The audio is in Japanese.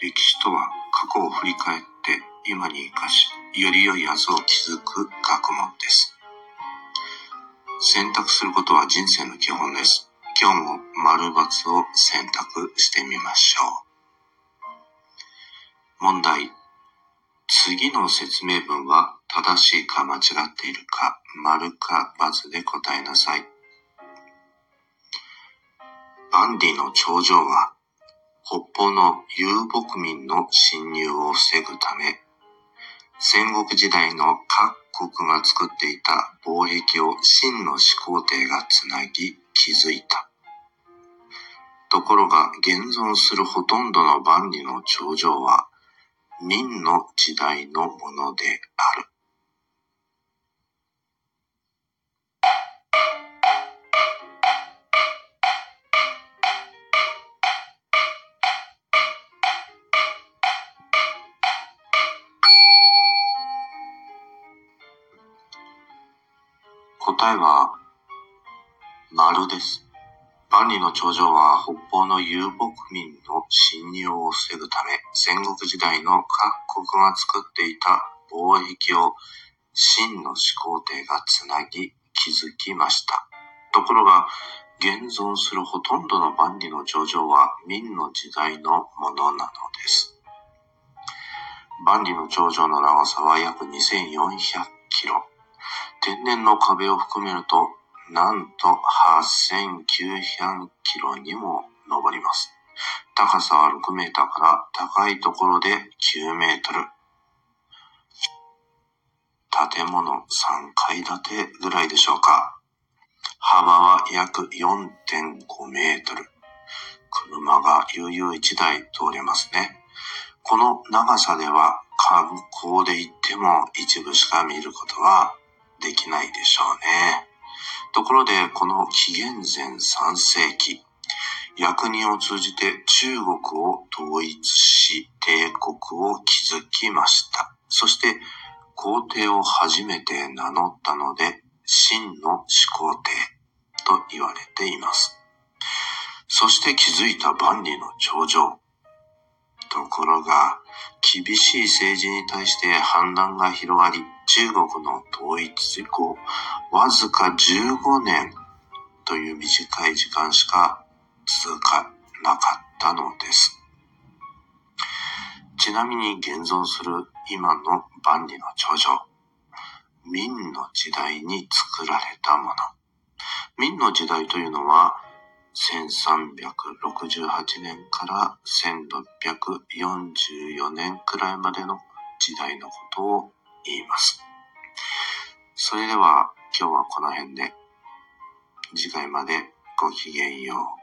歴史とは過去を振り返って今に生かしより良い明日を築く学問です。選択することは人生の基本です。今日も丸×を選択してみましょう。問題。次の説明文は正しいか間違っているか丸か×で答えなさい。万里の長城は、北方の遊牧民の侵入を防ぐため、戦国時代の各国が作っていた防壁を秦の始皇帝がつなぎ築いた。ところが現存するほとんどの万里の長城は明の時代のものである。答えは、丸です。万里の長城は北方の遊牧民の侵入を防ぐため、戦国時代の各国が作っていた貿易を秦の始皇帝がつなぎ築きました。ところが、現存するほとんどの万里の長城は明の時代のものなのです。万里の長城の長さは約2400キロ。天然の壁を含めるとなんと8900キロにも上ります。高さは6メーターから高いところで9メートル。建物3階建てぐらいでしょうか。幅は約4.5メートル。車が悠々1台通れますね。この長さでは観光で行っても一部しか見ることはできないでしょうね。ところで、この紀元前3世紀、役人を通じて中国を統一し、帝国を築きました。そして、皇帝を初めて名乗ったので、真の始皇帝と言われています。そして築いた万里の長城。ところが、厳しい政治に対して反乱が広がり、中国の統一以降、わずか15年という短い時間しか続かなかったのです。ちなみに現存する今の万里の長城、明の時代に作られたもの。明の時代というのは、1368年から1644年くらいまでの時代のことを言います。それでは今日はこの辺で次回までごきげんよう。